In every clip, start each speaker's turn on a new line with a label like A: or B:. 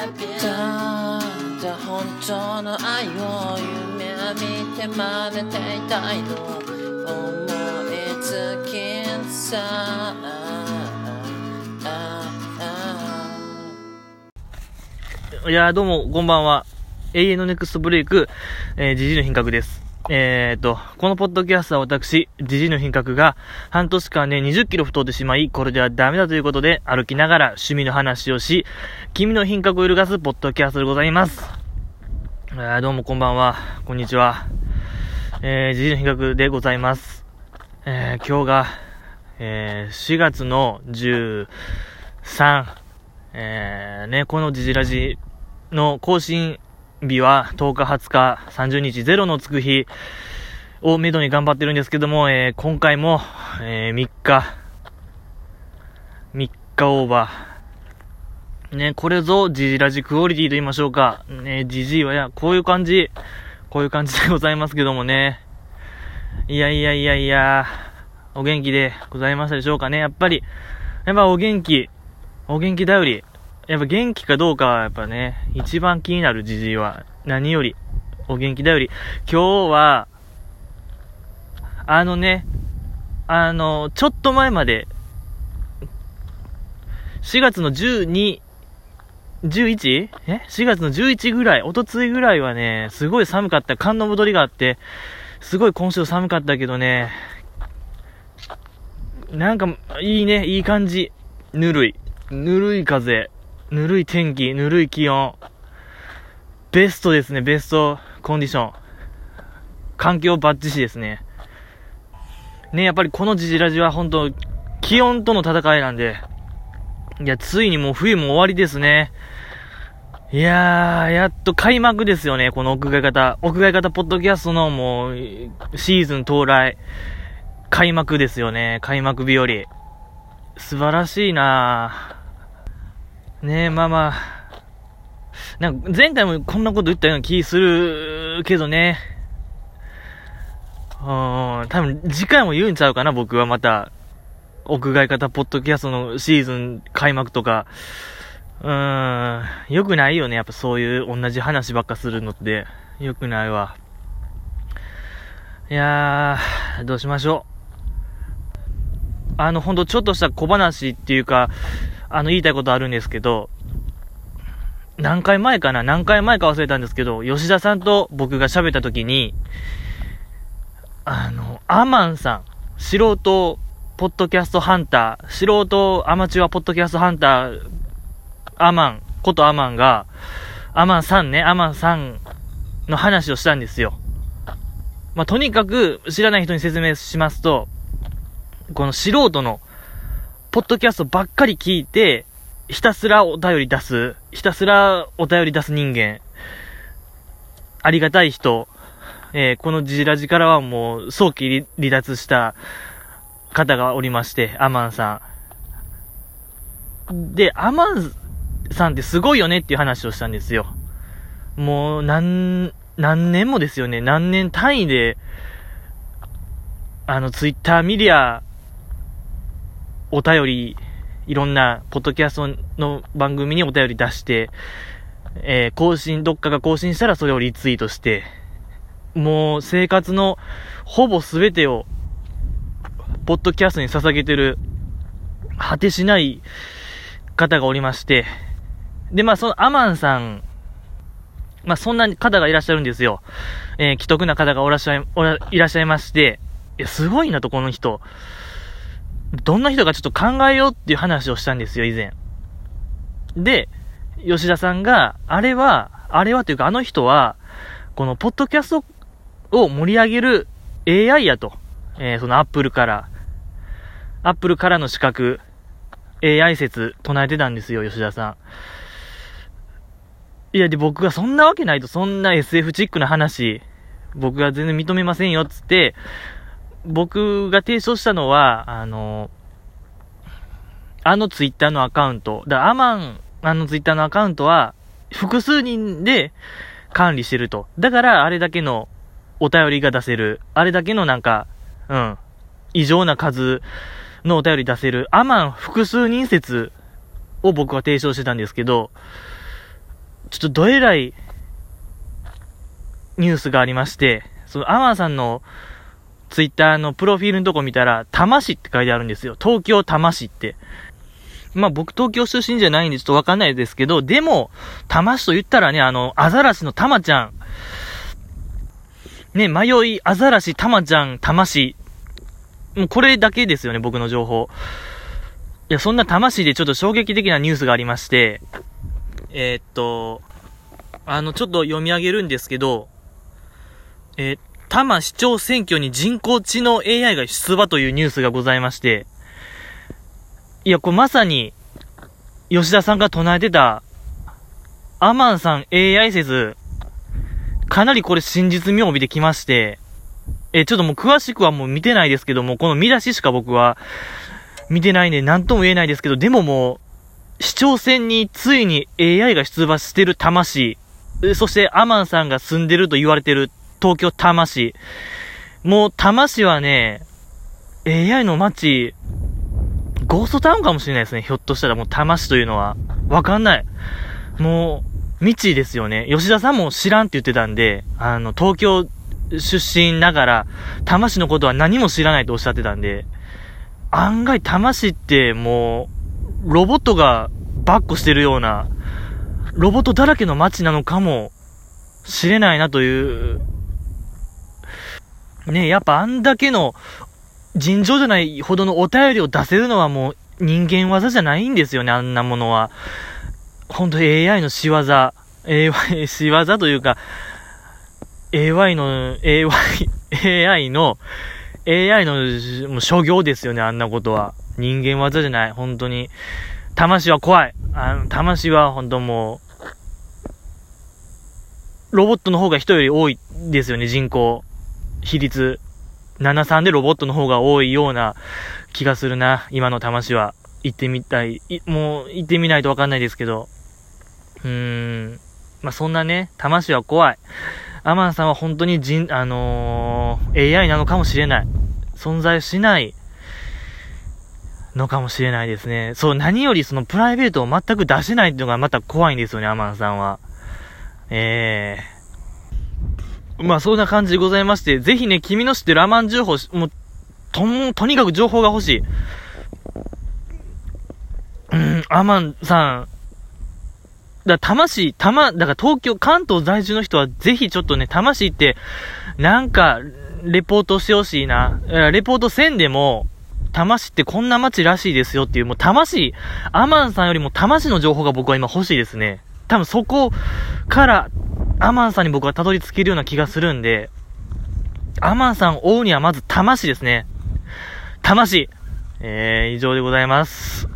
A: ただ本当の愛を夢見て真似ていたいの思いつきさ
B: いやーどうも、こんばんは。永遠のネクストブレイク、えー、ジジイの品格です。えーと、このポッドキャストは私、ジジイの品格が、半年間で20キロ太ってしまい、これではダメだということで、歩きながら趣味の話をし、君の品格を揺るがすポッドキャストでございます。えーどうもこんばんは。こんにちは。えー、ジジイの品格でございます。えー、今日が、えー、4月の13、えー、ね、このジジラジの更新日は10日、20日、30日、ゼロのつく日をめどに頑張ってるんですけども、えー、今回も、えー、3日、3日オーバー。ね、これぞジジラジクオリティと言いましょうか。ね、ジジイは、いや、こういう感じ、こういう感じでございますけどもね。いやいやいやいや、お元気でございましたでしょうかね。やっぱり、やっぱお元気、お元気だより、やっぱ元気かどうかはやっぱね、一番気になるじじいは、何より、お元気だより、今日は、あのね、あの、ちょっと前まで、4月の12、11? え ?4 月の11ぐらい、おとついぐらいはね、すごい寒かった。寒の戻りがあって、すごい今週寒かったけどね、なんか、いいね、いい感じ。ぬるい。ぬるい風。ぬるい天気。ぬるい気温。ベストですね、ベストコンディション。環境バッチシですね。ね、やっぱりこのジジラジは本当気温との戦いなんで、いや、ついにもう冬も終わりですね。いやー、やっと開幕ですよね、この屋外型。屋外型ポッドキャストのもう、シーズン到来。開幕ですよね、開幕日和。素晴らしいなぁ。ねえ、まあまあ。なんか前回もこんなこと言ったような気するけどね。うん、多分次回も言うんちゃうかな、僕はまた。屋外型ポッドキャストのシーズン開幕とか。うーん、良くないよね。やっぱそういう同じ話ばっかするのって。良くないわ。いやー、どうしましょう。あの、ほんとちょっとした小話っていうか、あの、言いたいことあるんですけど、何回前かな何回前か忘れたんですけど、吉田さんと僕が喋った時に、あの、アマンさん、素人ポッドキャストハンター、素人アマチュアポッドキャストハンター、アマン、ことアマンが、アマンさんね、アマンさんの話をしたんですよ。まあ、とにかく知らない人に説明しますと、この素人の、ポッドキャストばっかり聞いて、ひたすらお便り出す、ひたすらお便り出す人間、ありがたい人、えーこのジラジからはもう早期離脱した方がおりまして、アマンさん。で、アマンさんってすごいよねっていう話をしたんですよ。もう、何、何年もですよね。何年単位で、あの、ツイッター見りゃ、お便り、いろんな、ポッドキャストの番組にお便り出して、えー更新、どっかが更新したらそれをリツイートして、もう生活のほぼ全てを、ポッドキャストに捧げてる、果てしない方がおりまして、で、まあそのアマンさん、まあそんな方がいらっしゃるんですよ。えー既得な方がおらっしゃい、おらいらっしゃいまして、いや、すごいなと、この人。どんな人かちょっと考えようっていう話をしたんですよ、以前。で、吉田さんが、あれは、あれはというか、あの人は、このポッドキャストを盛り上げる AI やと。えーそのアップルから、アップルからの資格、AI 説唱えてたんですよ、吉田さん。いや、で、僕がそんなわけないと、そんな SF チックな話、僕が全然認めませんよ、つって、僕が提唱したのは、あの、あのツイッターのアカウント、だアマン、あのツイッターのアカウントは、複数人で管理してると。だから、あれだけの、お便りが出せる。あれだけのなんか、うん、異常な数のお便り出せる、アマン複数人説を僕は提唱してたんですけど、ちょっとどえらいニュースがありまして、そのアマンさんのツイッターのプロフィールのとこ見たら、多摩市って書いてあるんですよ。東京多摩市って。まあ僕東京出身じゃないんでちょっとわかんないですけど、でも、多摩市と言ったらね、あの、アザラシのタマちゃん。ね、迷い、アザラシ、タマちゃん、多摩市。もうこれだけですよね、僕の情報。いや、そんな多摩市でちょっと衝撃的なニュースがありまして、えー、っと、あの、ちょっと読み上げるんですけど、えー、多摩市長選挙に人工知能 AI が出馬というニュースがございまして、いや、これまさに、吉田さんが唱えてた、アマンさん AI 説、かなりこれ真実味を帯びてきまして、え、ちょっともう詳しくはもう見てないですけども、この見出ししか僕は見てないんで何とも言えないですけど、でももう、市長選についに AI が出馬してる魂、そしてアマンさんが住んでると言われてる東京多摩市。もう多摩市はね、AI の街、ゴーストタウンかもしれないですね。ひょっとしたらもう多摩市というのは。わかんない。もう、未知ですよね。吉田さんも知らんって言ってたんで、あの、東京出身ながら、多摩市のことは何も知らないとおっしゃってたんで、案外多摩市ってもう、ロボットがバッコしてるような、ロボットだらけの街なのかもしれないなというねやっぱあんだけの尋常じゃないほどのお便りを出せるのはもう人間技じゃないんですよね、あんなものは。ほんと AI の仕業、AI、仕業というか、AI の、AI、AI の、AI のもう諸行ですよね、あんなことは。人間技じゃない、本当に。魂は怖い。あの、魂は本当もう、ロボットの方が人より多いですよね、人口。比率、7-3でロボットの方が多いような気がするな、今の魂は。行ってみたい。いもう、行ってみないとわかんないですけど。うーん。まあ、そんなね、魂は怖い。アマンさんは本当に人、あのー、AI なのかもしれない。存在しないのかもしれないですね。そう、何よりそのプライベートを全く出せないっていうのがまた怖いんですよね、アマンさんは。ええーまあそんな感じでございまして、ぜひね、君の知ってるアマン情報、もう、と、とにかく情報が欲しい。うん、アマンさん、だ魂、たま、だから東京、関東在住の人はぜひちょっとね、魂って、なんか、レポートしてほしいな。レポートせんでも、魂ってこんな街らしいですよっていう、もう魂、アマンさんよりも魂の情報が僕は今欲しいですね。多分そこから、アマンさんに僕はたどり着けるような気がするんで、アマンさんを追うにはまず魂ですね。魂。えー、以上でございます。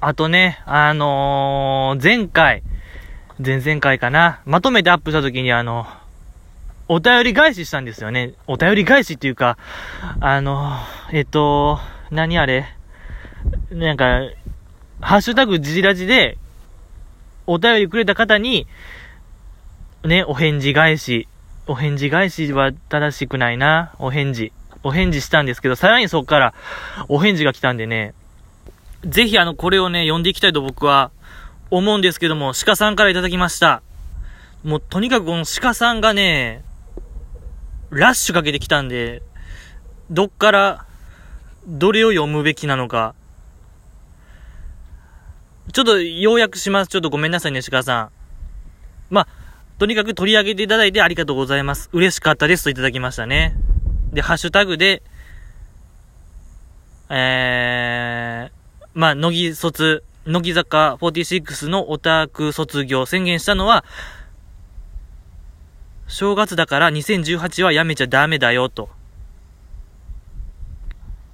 B: あとね、あのー、前回、前々回かな、まとめてアップした時にあの、お便り返ししたんですよね。お便り返しっていうか、あの、えっと、何あれ？なんか、ハッシュタグジジラジで、お便りくれた方に、ね、お返事返し、お返事返しは正しくないな、お返事。お返事したんですけど、さらにそこからお返事が来たんでね、ぜひあの、これをね、読んでいきたいと僕は思うんですけども、鹿さんからいただきました。もうとにかくこの鹿さんがね、ラッシュかけてきたんで、どっから、どれを読むべきなのか。ちょっと要約します。ちょっとごめんなさいね、鹿さん。まあ、とにかく取り上げていただいてありがとうございます。嬉しかったですといただきましたね。で、ハッシュタグで、えー、まあ、乃木卒、乃木坂46のオタク卒業宣言したのは、正月だから2018はやめちゃダメだよと。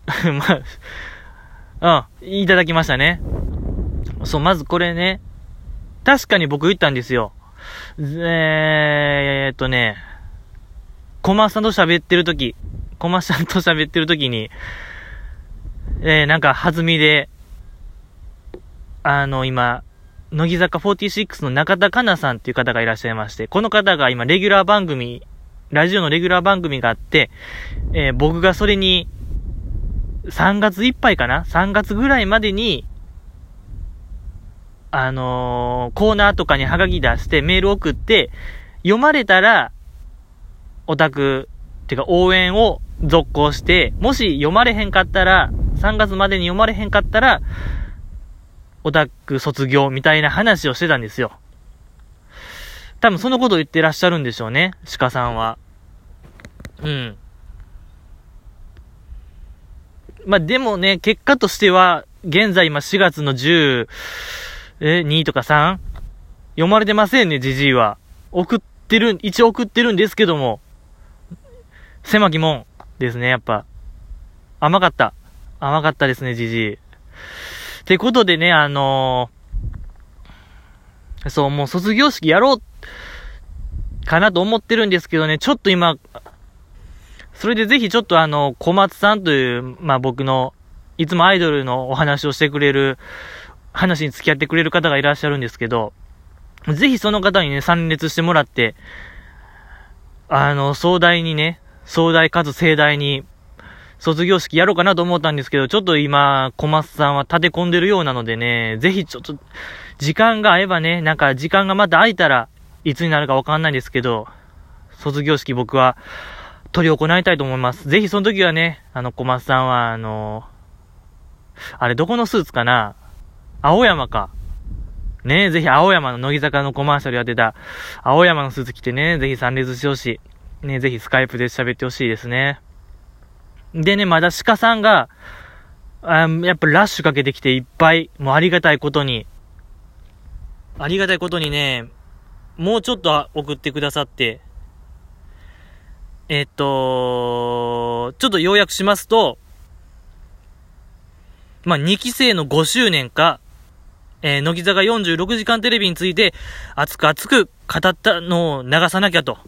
B: まあ、うん、いただきましたね。そう、まずこれね、確かに僕言ったんですよ。えー、っとね、コマさんと喋ってるとき、コマさんと喋ってるときに、えー、なんか弾みで、あの、今、乃木坂46の中田香奈さんっていう方がいらっしゃいまして、この方が今、レギュラー番組ラジオのレギュラー番組があって、えー、僕がそれに、3月いっぱいかな ?3 月ぐらいまでに、あのー、コーナーとかにハガキ出してメール送って、読まれたら、オタク、っていうか応援を続行して、もし読まれへんかったら、3月までに読まれへんかったら、オタク卒業みたいな話をしてたんですよ。多分そのことを言ってらっしゃるんでしょうね、鹿さんは。うん。まあ、でもね、結果としては、現在今4月の10、え、2とか 3? 読まれてませんね、じじいは。送ってる、一応送ってるんですけども、狭き門ですね、やっぱ。甘かった。甘かったですね、じじい。ってことでね、あのー、そう、もう卒業式やろうかなと思ってるんですけどね、ちょっと今、それでぜひちょっとあの、小松さんという、まあ僕の、いつもアイドルのお話をしてくれる、話に付き合ってくれる方がいらっしゃるんですけど、ぜひその方にね、参列してもらって、あの、壮大にね、壮大かつ盛大に、卒業式やろうかなと思ったんですけど、ちょっと今、小松さんは立て込んでるようなのでね、ぜひちょっと、時間が合えばね、なんか時間がまた空いたら、いつになるかわかんないですけど、卒業式僕は、取り行いたいと思います。ぜひその時はね、あの、小松さんは、あの、あれどこのスーツかな？青山か。ねえぜひ青山の乃木坂のコマーシャルやってた、青山のスーツ着てね、ぜひ参列してほしい。ねぜひスカイプで喋ってほしいですね。でね、まだ鹿さんが、あやっぱラッシュかけてきていっぱい、もうありがたいことに、ありがたいことにね、もうちょっと送ってくださって、えっと、ちょっと要約しますと、まあ、2期生の5周年か、えー、乃木坂46時間テレビについて熱く熱く語ったのを流さなきゃと。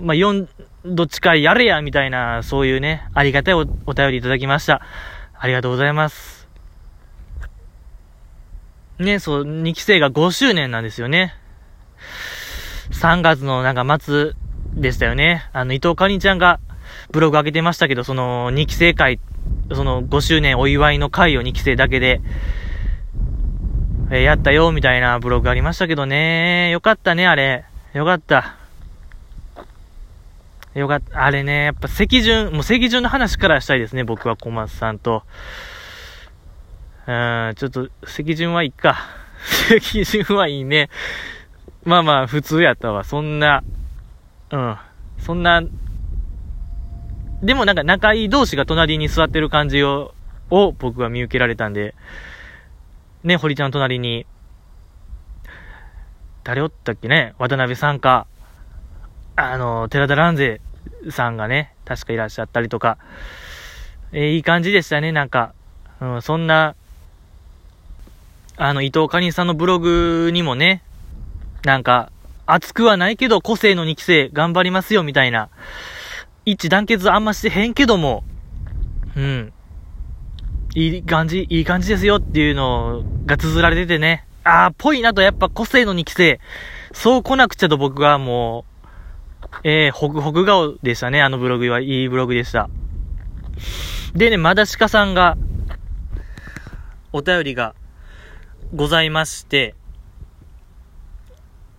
B: まあ、4、どっちかやれや、みたいな、そういうね、ありがたいおお便りいただきました。ありがとうございます。ね、そう、2期生が5周年なんですよね。3月のなんか末でしたよね。あの、伊藤かりんちゃんがブログ上げてましたけど、その2期生会、その5周年お祝いの会を2期生だけで、え、やったよ、みたいなブログありましたけどね。よかったね、あれ。よかった。よかった。あれね、やっぱ席順、もう席順の話からしたいですね、僕は小松さんと。うん、ちょっと、席順はいいか。席順はいいね。まあまあ、普通やったわ。そんな、うん。そんな、でもなんか仲いい同士が隣に座ってる感じを、を僕は見受けられたんで、ね、堀ちゃん隣に、誰おったっけね、渡辺さんか、あの、寺田蘭勢さんがね、確かいらっしゃったりとか、えー、いい感じでしたね、なんか、うん、そんな、あの、伊藤かりんさんのブログにもね、なんか、熱くはないけど、個性の2期生、頑張りますよ、みたいな。一致団結あんましてへんけども、うん。いい感じ、いい感じですよっていうのが綴られててね。ああ、ぽいなと、やっぱ個性の2期生。そう来なくちゃと僕はもう、えー、ほぐほぐ顔でしたね。あのブログは。いいブログでした。でね、まだ鹿さんが、お便りがございまして、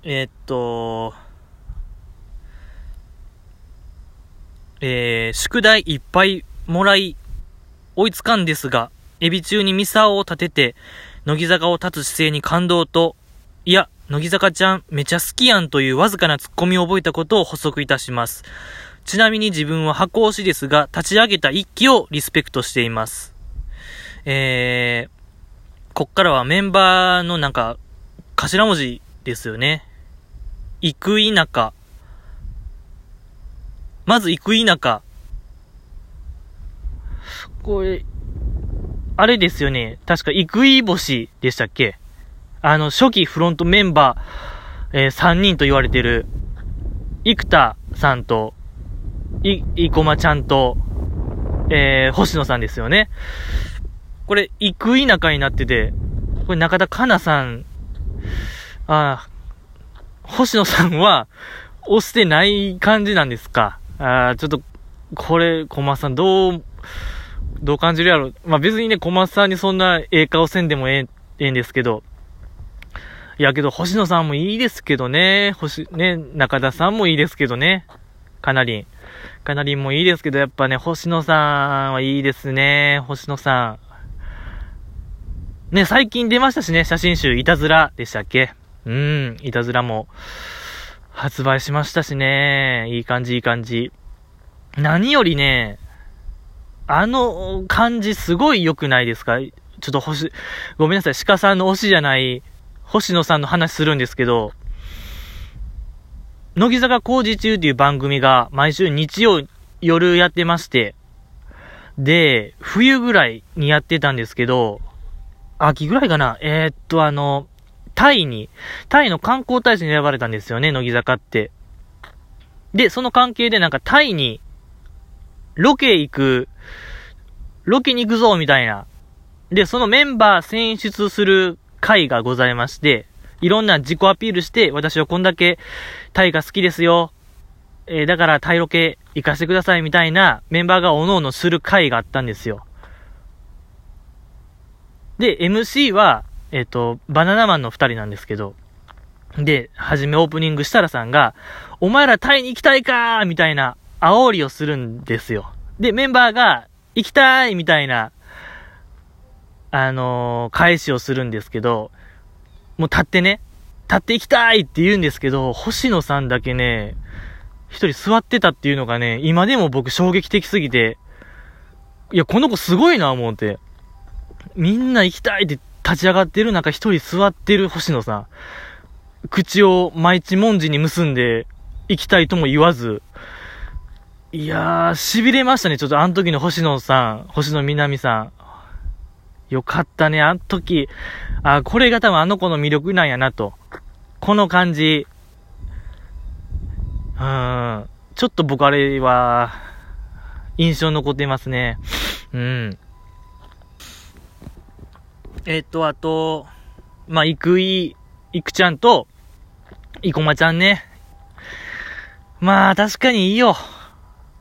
B: えー、っと、えー、宿題いっぱいもらい、追いつかんですが、エビ中にミサオを立てて、乃木坂を立つ姿勢に感動と、いや、乃木坂ちゃんめちゃ好きやんというわずかなツッコミを覚えたことを補足いたします。ちなみに自分は箱推しですが、立ち上げた一期をリスペクトしています。えー、こっからはメンバーのなんか、頭文字ですよね。行く田舎。まず行く田舎。これ、あれですよね。確か、行くい星でしたっけ？あの、初期フロントメンバー、えー、3人と言われてる、生田さんと、い、いこまちゃんと、えー、星野さんですよね。これ、行く田舎になってて、これ中田香奈さん、あ星野さんは、押してない感じなんですか？あちょっと、これ、小松さん、どう、どう感じるやろ。まあ、別にね、小松さんにそんなええ顔せんでもええ、ええんですけど。いやけど、星野さんもいいですけどね。星、ね、中田さんもいいですけどね。かなりん。かなりんもいいですけど、やっぱね、星野さんはいいですね。星野さん。ね、最近出ましたしね、写真集、いたずらでしたっけ？うん、いたずらも発売しましたしね。いい感じ、いい感じ。何よりね、あの感じすごい良くないですか？ちょっと星、ごめんなさい、鹿さんの推しじゃない星野さんの話するんですけど、乃木坂工事中っていう番組が毎週日曜夜やってまして、で、冬ぐらいにやってたんですけど、秋ぐらいかな？えー、っと、あの、タイに、タイの観光大使に選ばれたんですよね、乃木坂って。で、その関係でなんかタイに、ロケ行く、ロケに行くぞ、みたいな。で、そのメンバー選出する会がございまして、いろんな自己アピールして、私はこんだけタイが好きですよ。えー、だからタイロケ行かせてくださいみたいなメンバーがおのおのする会があったんですよ。で、MC は、えっ、ー、と、バナナマンの二人なんですけど、で、はじめオープニングしたらさんが、お前らタイに行きたいかーみたいな煽りをするんですよ。で、メンバーが、行きたいみたいな、あのー、返しをするんですけど、もう立ってね、立って行きたいって言うんですけど、星野さんだけね、一人座ってたっていうのがね、今でも僕衝撃的すぎて、いや、この子すごいな思って。みんな行きたいって立ち上がってる中一人座ってる星野さん。口を毎日文字に結んで行きたいとも言わず、いやー、痺れましたね。ちょっとあの時の星野さん、星野みなみさん。よかったね、あの時。あ、これが多分あの子の魅力なんやなと。この感じ。うん。ちょっと僕あれは、印象残ってますね。うん。えっと、あと、まあ、いくい、いくちゃんと、いこまちゃんね。まあ、確かにいいよ。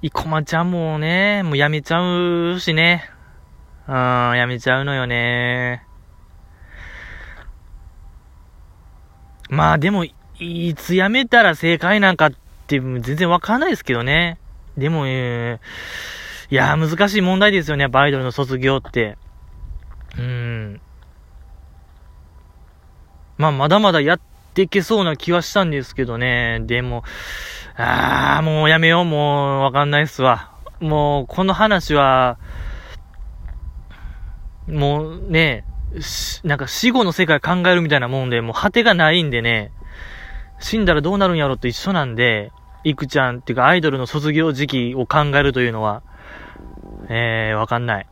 B: いこまちゃんもね、もうやめちゃうしね。うん、やめちゃうのよね。まあでも、いつやめたら正解なんかって全然わかんないですけどね。でも、えー、いや難しい問題ですよね、やっぱアイドルの卒業って。うん。まあ、まだまだやっていけそうな気はしたんですけどね。でも、ああ、もうやめよう、もうわかんないっすわ。もう、この話は、もうね、なんか死後の世界考えるみたいなもんで、もう果てがないんでね、死んだらどうなるんやろと一緒なんで、いくちゃんっていうかアイドルの卒業時期を考えるというのは、えー、わかんない。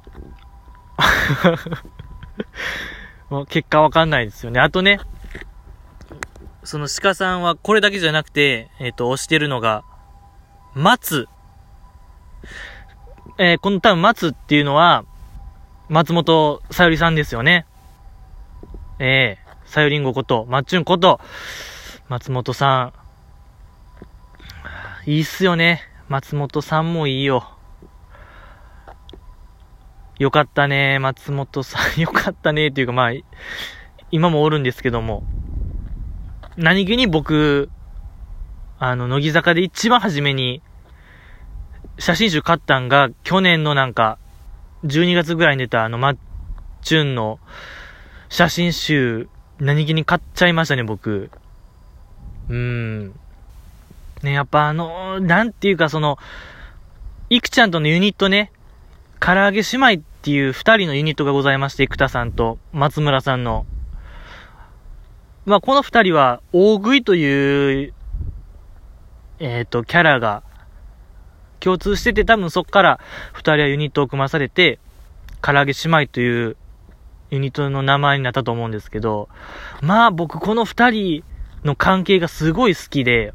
B: もう結果わかんないですよね。あとね、その鹿さんはこれだけじゃなくて、えっ、ー、と、押してるのが、松。えー、この多分松っていうのは、松本さゆりさんですよね。ええー、さゆりんごこと、まっちゅんこと、松本さん。いいっすよね。松本さんもいいよ。よかったね、松本さん。よかったね、っていうかまあ、今もおるんですけども。何気に僕、あの、乃木坂で一番初めに、写真集買ったんが、去年のなんか、12月ぐらいに出たあの、マッチュンの写真集、何気に買っちゃいましたね、僕。うーん。ね、やっぱあの、なんていうかその、いくちゃんとのユニットね、唐揚げ姉妹っていう二人のユニットがございまして、生田さんと松村さんの。まあ、この二人は、大食いという、えっ、ー、と、キャラが共通してて多分そっから二人はユニットを組まされて、唐揚げ姉妹というユニットの名前になったと思うんですけど、まあ僕この二人の関係がすごい好きで、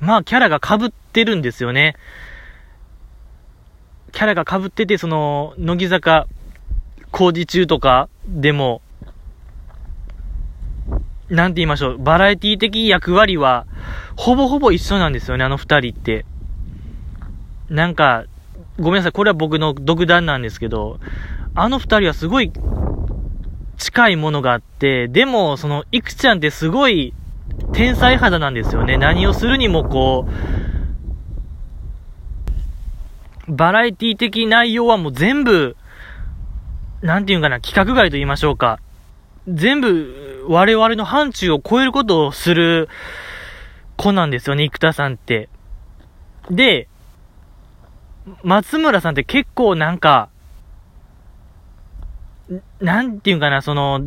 B: まあキャラが被ってるんですよね。キャラが被ってて、その、乃木坂工事中とかでも、なんて言いましょう、バラエティ的役割は、ほぼほぼ一緒なんですよね、あの二人って。なんか、ごめんなさい、これは僕の独断なんですけど、あの二人はすごい近いものがあって、でも、その、いくちゃんってすごい天才肌なんですよね。何をするにもこう、バラエティ的内容はもう全部、なんていうかな、規格外と言いましょうか。全部、我々の範疇を超えることをする子なんですよね、生田さんって。で、松村さんって結構なんか、なんていうかな、その、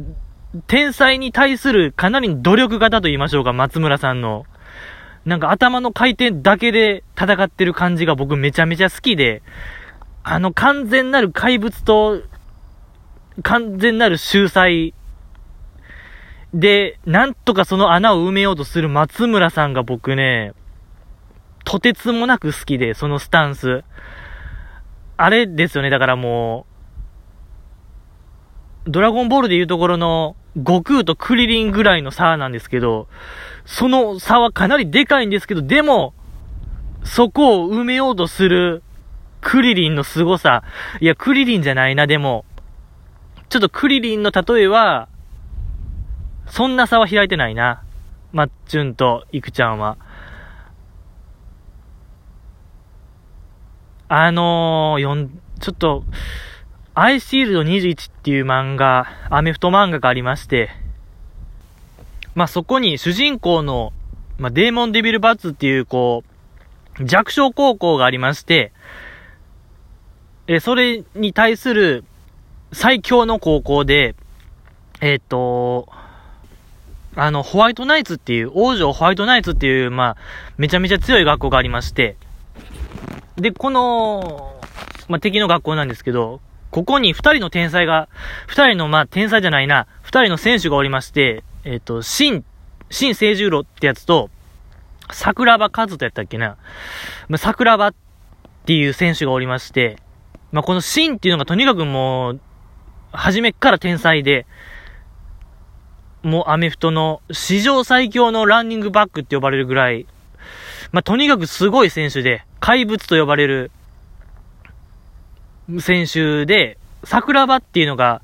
B: 天才に対するかなり努力型と言いましょうか、松村さんの。なんか頭の回転だけで戦ってる感じが僕めちゃめちゃ好きで、あの完全なる怪物と、完全なる秀才で、なんとかその穴を埋めようとする松村さんが僕ね、とてつもなく好きで、そのスタンス。あれですよね、だからもう、ドラゴンボールでいうところの、悟空とクリリンぐらいの差なんですけど、その差はかなりでかいんですけど、でも、そこを埋めようとするクリリンの凄さ。いや、クリリンじゃないな、でも。ちょっとクリリンの例えは、そんな差は開いてないな。まっちゅんといくちゃんは。あのー、よん、ちょっと、アイシールド21っていう漫画、アメフト漫画がありまして、まあ、そこに主人公の、まあ、デーモンデビルバッツっていう、こう、弱小高校がありまして、え、それに対する最強の高校で、えっ、ー、と、あの、ホワイトナイツっていう、王女ホワイトナイツっていう、まあ、めちゃめちゃ強い学校がありまして、で、この、まあ、敵の学校なんですけど、ここに二人の天才が、二人の、まあ、天才じゃないな、二人の選手がおりまして、えっ、ー、と、新、新聖十郎ってやつと、桜庭和人やったっけな。まあ、桜庭っていう選手がおりまして、まあ、この新っていうのがとにかくもう、初めっから天才で、もうアメフトの史上最強のランニングバックって呼ばれるぐらい、まあ、とにかくすごい選手で、怪物と呼ばれる選手で、桜庭っていうのが、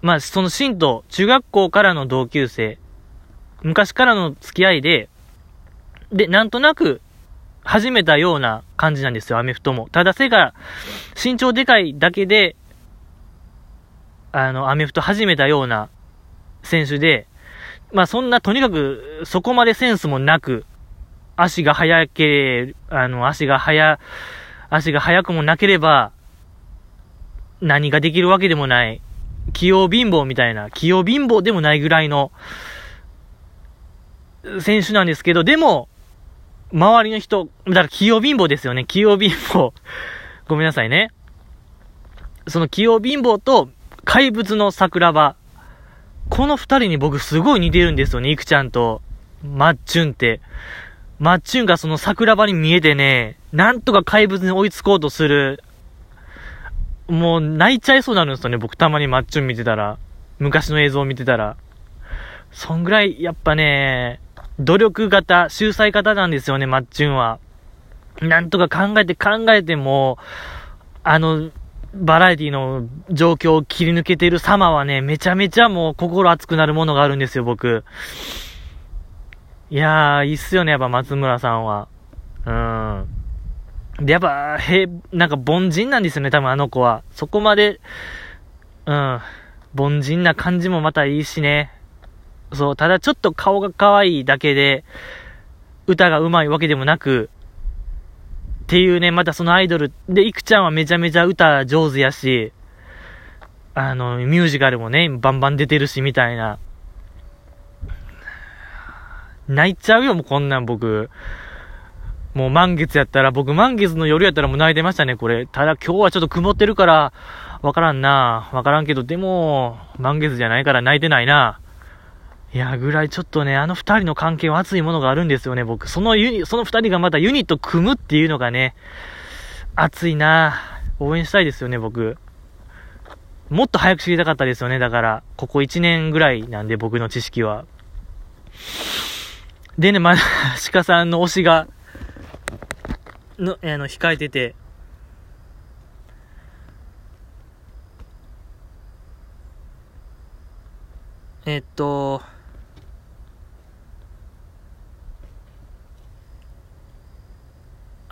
B: まあ、そのシンと中学校からの同級生、昔からの付き合いで、で、なんとなく始めたような感じなんですよ、アメフトも。ただ背が身長でかいだけで、あの、アメフト始めたような選手で、まあそんなとにかくそこまでセンスもなく、足が速け、あの、足が速、足が速くもなければ、何ができるわけでもない、器用貧乏みたいな、器用貧乏でもないぐらいの、選手なんですけど、でも、周りの人、だから器用貧乏ですよね、器用貧乏。ごめんなさいね。その器用貧乏と怪物の桜庭。この二人に僕すごい似てるんですよね、いくちゃんと、まっちゅんって。マッチュンがその桜庭に見えてね、なんとか怪物に追いつこうとする。もう泣いちゃいそうになるんですよね、僕たまにマッチュン見てたら。昔の映像を見てたら。そんぐらい、やっぱね、努力型、秀才型なんですよね、マッチュンは。なんとか考えて考えても、あの、バラエティの状況を切り抜けている様はね、めちゃめちゃもう心熱くなるものがあるんですよ、僕。いやー、いいっすよね、やっぱ松村さんは。うん。で、やっぱ、へ、なんか凡人なんですよね、多分あの子は。そこまで、うん。凡人な感じもまたいいしね。そう、ただちょっと顔が可愛いだけで、歌が上手いわけでもなく、っていうね、またそのアイドル、で、いくちゃんはめちゃめちゃ歌上手やし、あの、ミュージカルもね、バンバン出てるし、みたいな。泣いちゃうよ、もうこんなん僕。もう満月やったら、僕満月の夜やったらもう泣いてましたね、これ。ただ今日はちょっと曇ってるから、わからんな。わからんけど、でも、満月じゃないから泣いてないな。いや、ぐらいちょっとね、あの二人の関係は熱いものがあるんですよね、僕。そのユニ、その二人がまたユニット組むっていうのがね、熱いな応援したいですよね、僕。もっと早く知りたかったですよね。だから、ここ1年ぐらいなんで、僕の知識は。でね、まだ、鹿さんの推しが、の、あの、控えてて、えっと、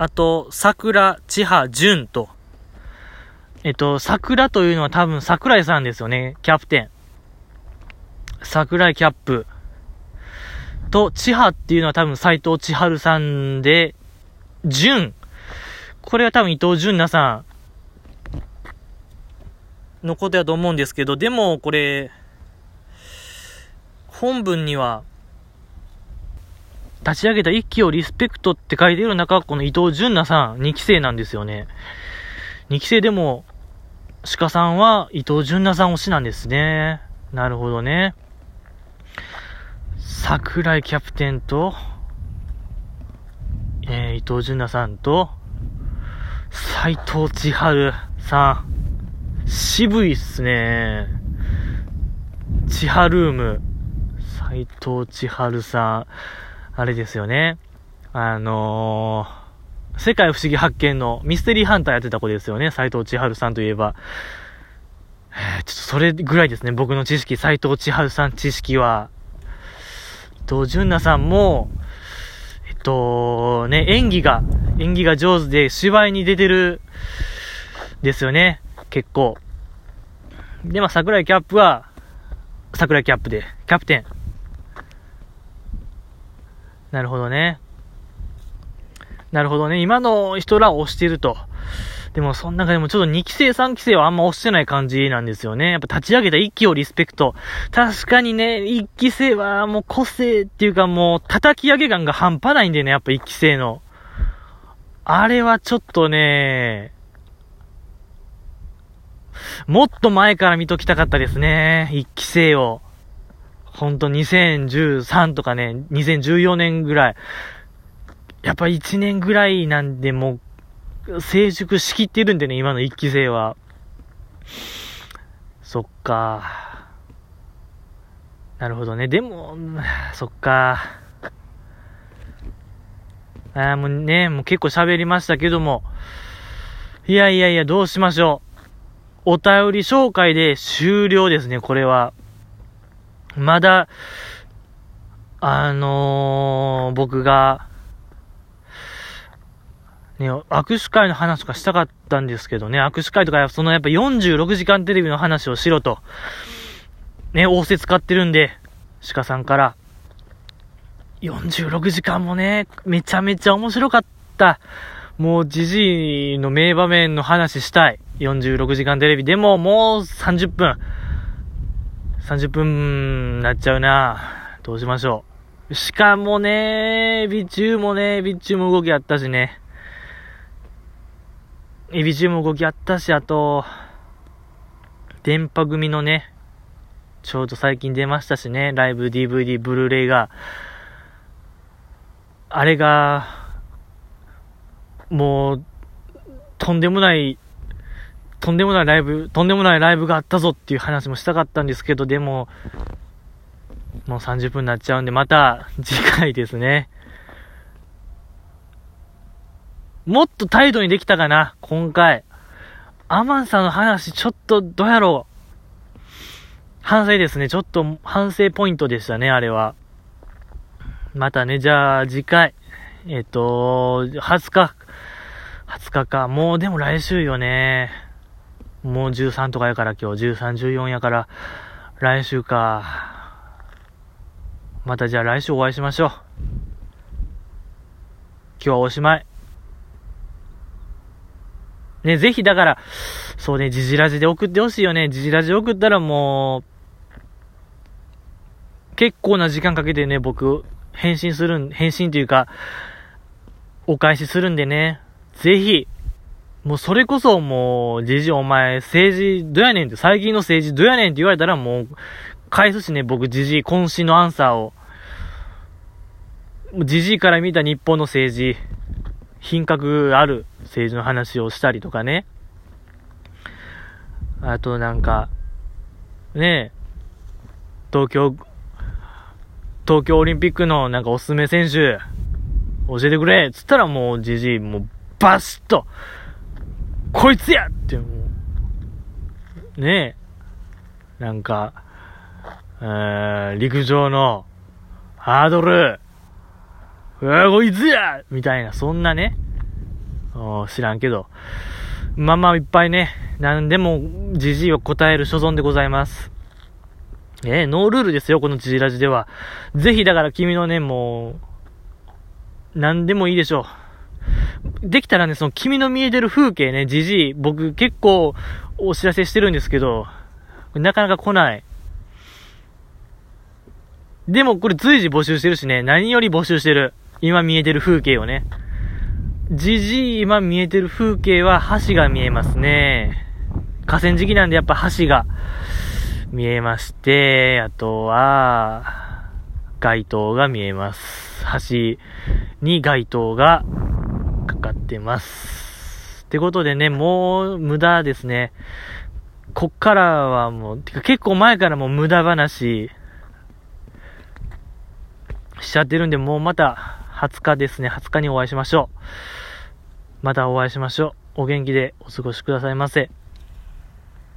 B: あと、桜千葉淳と、えっと、桜というのは多分桜井さんですよね、キャプテン。桜井キャップ。と、千葉っていうのは多分斎藤千春さんで、淳。これは多分伊藤淳奈さんのことやと思うんですけど、でもこれ、本文には、立ち上げた一期をリスペクトって書いてる中、この伊藤淳奈さん、2期生なんですよね。2期生でも、鹿さんは伊藤淳奈さん推しなんですね。なるほどね。桜井キャプテンと、えー、伊藤淳奈さんと、斎藤千春さん。渋いっすね。千春ルーム。斎藤千春さん。あれですよね。あのー、世界不思議発見のミステリーハンターやってた子ですよね。斎藤千春さんといえば。えちょっとそれぐらいですね。僕の知識。斎藤千春さん知識は。と、純奈さんも、えっと、ね、演技が、演技が上手で芝居に出てる、ですよね。結構。で、まあ、桜井キャップは、桜井キャップで、キャプテン。なるほどね。なるほどね。今の人らを押してると。でも、その中でもちょっと2期生、3期生はあんま押してない感じなんですよね。やっぱ立ち上げた1期をリスペクト。確かにね、1期生はもう個性っていうかもう叩き上げ感が半端ないんでね、やっぱ1期生の。あれはちょっとね、もっと前から見ときたかったですね。1期生を。ほんと2013とかね、2014年ぐらい。やっぱ1年ぐらいなんでもう成熟しきってるんでね、今の一期生は。そっか。なるほどね。でも、そっか。あもうね、もう結構喋りましたけども。いやいやいや、どうしましょう。お便り紹介で終了ですね、これは。まだ、あのー、僕が、ね、握手会の話とかしたかったんですけどね、握手会とか、そのやっぱ46時間テレビの話をしろと、ね、仰せ使ってるんで、鹿さんから。46時間もね、めちゃめちゃ面白かった。もう、じじいの名場面の話したい。46時間テレビ。でも、もう30分。30分なっちゃうな。どうしましょう。しかもね、ビチューもね、ビチューも動きあったしね。エビ中も動きあったし、あと、電波組のね、ちょうど最近出ましたしね、ライブ、DVD、ブルーレイが、あれが、もう、とんでもない、とんでもないライブ、とんでもないライブがあったぞっていう話もしたかったんですけど、でも、もう30分になっちゃうんで、また次回ですね。もっと態度にできたかな、今回。アマンさんの話、ちょっと、どうやろう。反省ですね。ちょっと反省ポイントでしたね、あれは。またね、じゃあ、次回。えっ、と、20日。20日か。もうでも来週よね。もう13とかやから今日。13、14やから。来週か。またじゃあ来週お会いしましょう。今日はおしまい。ね、ぜひだから、そうね、ジジラジで送ってほしいよね。ジジラジ送ったらもう、結構な時間かけてね、僕、返信するん、返信というか、お返しするんでね、ぜひ、もうそれこそもう、じじお前、政治どやねんって、最近の政治どやねんって言われたらもう、返すしね、僕、じじい渾身のアンサーを。じじいから見た日本の政治、品格ある政治の話をしたりとかね。あとなんか、ねえ、東京、東京オリンピックのなんかおすすめ選手、教えてくれつったらもうじじい、もうバシッと、こいつやってもう、ねえ、なんか、えー、陸上のハードル、うわ、こいつやみたいな、そんなね、知らんけど、まあまあいっぱいね、何でもじじいを答える所存でございます。えー、ノールールですよ、このジジラジでは。ぜひだから君のね、もう、何でもいいでしょう。できたらね、その君の見えてる風景ね、じじい、僕結構お知らせしてるんですけど、なかなか来ない。でもこれ随時募集してるしね、何より募集してる。今見えてる風景をね。じじい今見えてる風景は橋が見えますね。河川敷なんでやっぱ橋が見えまして、あとは、街灯が見えます。橋に街灯がかかってます。ってことでね、もう無駄ですね。こっからはもう、てか結構前からもう無駄話しちゃってるんで、もうまた20日ですね。20日にお会いしましょう。またお会いしましょう。お元気でお過ごしくださいませ。